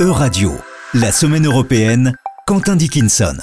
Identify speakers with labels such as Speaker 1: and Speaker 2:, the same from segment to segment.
Speaker 1: E-Radio, la semaine européenne, Quentin Dickinson.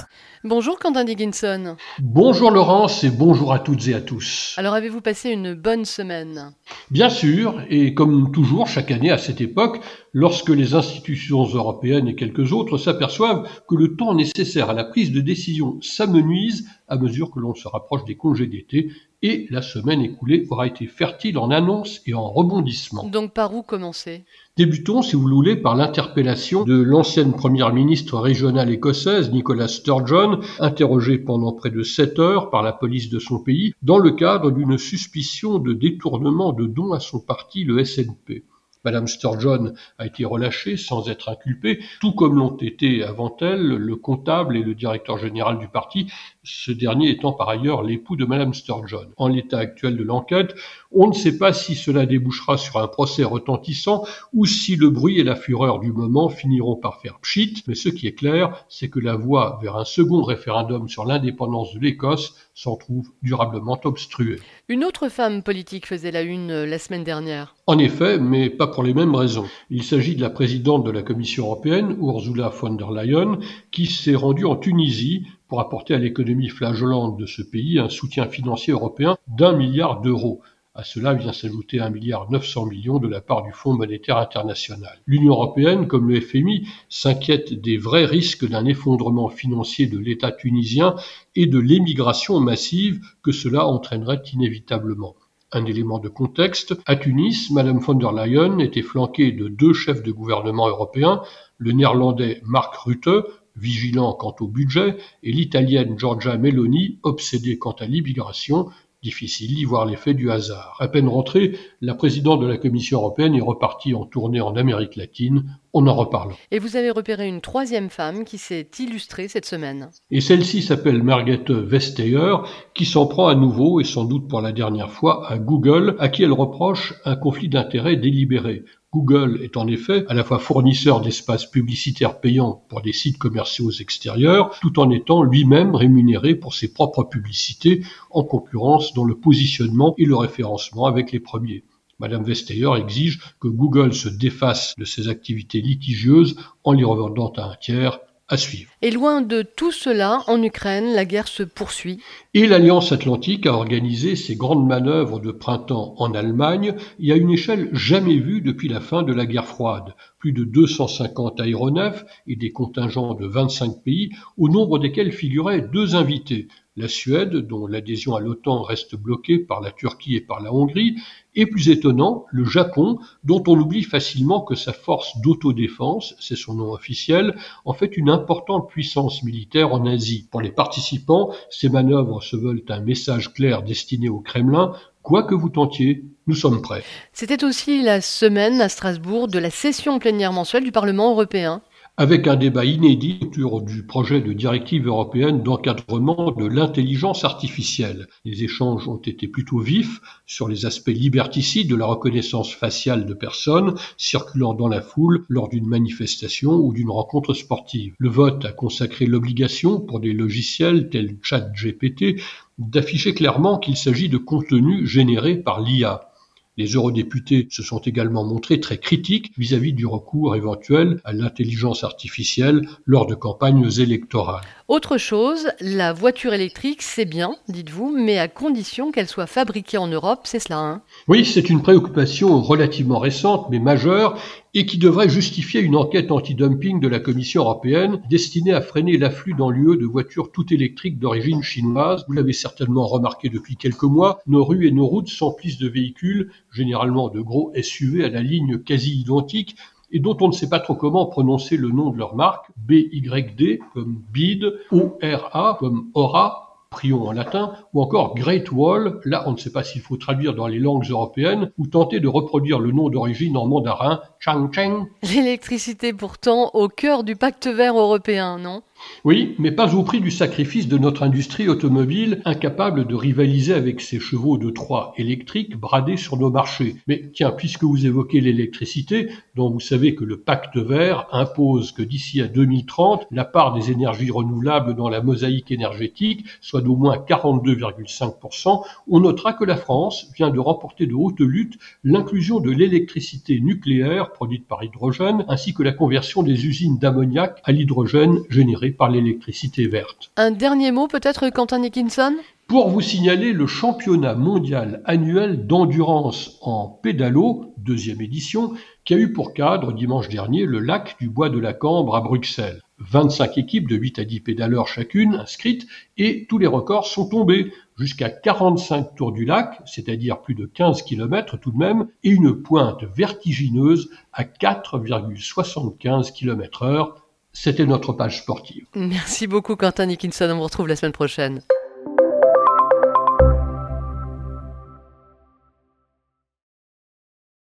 Speaker 2: Bonjour Quentin Dickinson.
Speaker 3: Bonjour Laurence et bonjour à toutes et à tous.
Speaker 2: Alors avez-vous passé une bonne semaine?
Speaker 3: Bien sûr, et comme toujours chaque année à cette époque, lorsque les institutions européennes et quelques autres s'aperçoivent que le temps nécessaire à la prise de décision s'amenuise à mesure que l'on se rapproche des congés d'été, et la semaine écoulée aura été fertile en annonces et en rebondissements.
Speaker 2: Donc par où commencer?
Speaker 3: Débutons, si vous le voulez, par l'interpellation de l'ancienne première ministre régionale écossaise, Nicola Sturgeon, interrogée pendant près de sept heures par la police de son pays, dans le cadre d'une suspicion de détournement de dons à son parti, le SNP. Madame Sturgeon a été relâchée sans être inculpée, tout comme l'ont été avant elle le comptable et le directeur général du parti, ce dernier étant par ailleurs l'époux de Madame Sturgeon. En l'état actuel de l'enquête, on ne sait pas si cela débouchera sur un procès retentissant ou si le bruit et la fureur du moment finiront par faire pchit, mais ce qui est clair, c'est que la voie vers un second référendum sur l'indépendance de l'Écosse s'en trouve durablement obstruée.
Speaker 2: Une autre femme politique faisait la une euh, la semaine dernière.
Speaker 3: En effet, mais pas pour les mêmes raisons. Il s'agit de la présidente de la Commission européenne, Ursula von der Leyen, qui s'est rendue en Tunisie pour apporter à l'économie flageolante de ce pays un soutien financier européen d'un milliard d'euros. À cela vient s'ajouter un milliard 900 millions de la part du Fonds monétaire international. L'Union européenne, comme le FMI, s'inquiète des vrais risques d'un effondrement financier de l'État tunisien et de l'émigration massive que cela entraînerait inévitablement. Un élément de contexte, à Tunis, Madame von der Leyen était flanquée de deux chefs de gouvernement européens, le néerlandais Mark Rutte, vigilant quant au budget, et l'italienne Giorgia Meloni, obsédée quant à l'immigration, Difficile d'y voir l'effet du hasard. À peine rentrée, la présidente de la Commission européenne est repartie en tournée en Amérique latine. On en reparle.
Speaker 2: Et vous avez repéré une troisième femme qui s'est illustrée cette semaine.
Speaker 3: Et celle-ci s'appelle Margrethe Vestager, qui s'en prend à nouveau, et sans doute pour la dernière fois, à Google, à qui elle reproche un conflit d'intérêts délibéré. Google est en effet à la fois fournisseur d'espaces publicitaires payants pour des sites commerciaux extérieurs, tout en étant lui-même rémunéré pour ses propres publicités, en concurrence dans le positionnement et le référencement avec les premiers. Madame Vestager exige que Google se défasse de ses activités litigieuses en les revendant à un tiers à suivre.
Speaker 2: Et loin de tout cela, en Ukraine, la guerre se poursuit.
Speaker 3: Et l'Alliance atlantique a organisé ses grandes manœuvres de printemps en Allemagne et à une échelle jamais vue depuis la fin de la guerre froide. Plus de 250 aéronefs et des contingents de 25 pays, au nombre desquels figuraient deux invités, la Suède, dont l'adhésion à l'OTAN reste bloquée par la Turquie et par la Hongrie, et plus étonnant, le Japon, dont on oublie facilement que sa force d'autodéfense, c'est son nom officiel, en fait une importante puissance militaire en Asie. Pour les participants, ces manœuvres se veulent un message clair destiné au Kremlin, quoi que vous tentiez, nous sommes prêts.
Speaker 2: C'était aussi la semaine à Strasbourg de la session plénière mensuelle du Parlement européen
Speaker 3: avec un débat inédit autour du projet de directive européenne d'encadrement de l'intelligence artificielle. Les échanges ont été plutôt vifs sur les aspects liberticides de la reconnaissance faciale de personnes circulant dans la foule lors d'une manifestation ou d'une rencontre sportive. Le vote a consacré l'obligation pour des logiciels tels ChatGPT d'afficher clairement qu'il s'agit de contenu généré par l'IA. Les eurodéputés se sont également montrés très critiques vis-à-vis du recours éventuel à l'intelligence artificielle lors de campagnes électorales.
Speaker 2: Autre chose, la voiture électrique, c'est bien, dites-vous, mais à condition qu'elle soit fabriquée en Europe, c'est cela, hein?
Speaker 3: Oui, c'est une préoccupation relativement récente, mais majeure, et qui devrait justifier une enquête anti-dumping de la Commission européenne destinée à freiner l'afflux dans l'UE de voitures tout électriques d'origine chinoise. Vous l'avez certainement remarqué depuis quelques mois, nos rues et nos routes s'emplissent de véhicules, généralement de gros SUV à la ligne quasi identique, et dont on ne sait pas trop comment prononcer le nom de leur marque, BYD comme BID, ORA comme Aura, Prion en latin, ou encore Great Wall, là on ne sait pas s'il faut traduire dans les langues européennes, ou tenter de reproduire le nom d'origine en mandarin, Chang Cheng.
Speaker 2: L'électricité pourtant au cœur du pacte vert européen, non?
Speaker 3: Oui, mais pas au prix du sacrifice de notre industrie automobile, incapable de rivaliser avec ses chevaux de Troie électriques bradés sur nos marchés. Mais tiens, puisque vous évoquez l'électricité, dont vous savez que le pacte vert impose que d'ici à 2030, la part des énergies renouvelables dans la mosaïque énergétique soit d'au moins 42,5%, on notera que la France vient de remporter de haute lutte l'inclusion de l'électricité nucléaire produite par hydrogène, ainsi que la conversion des usines d'ammoniac à l'hydrogène généré par l'électricité verte.
Speaker 2: Un dernier mot peut-être, Quentin Nickinson
Speaker 3: pour vous signaler le championnat mondial annuel d'endurance en pédalo, deuxième édition, qui a eu pour cadre dimanche dernier le lac du Bois de la Cambre à Bruxelles. 25 équipes de 8 à 10 pédaleurs chacune inscrites et tous les records sont tombés jusqu'à 45 tours du lac, c'est-à-dire plus de 15 km tout de même, et une pointe vertigineuse à 4,75 km heure c'était notre page sportive.
Speaker 2: Merci beaucoup Quentin Nickinson, on vous retrouve la semaine prochaine.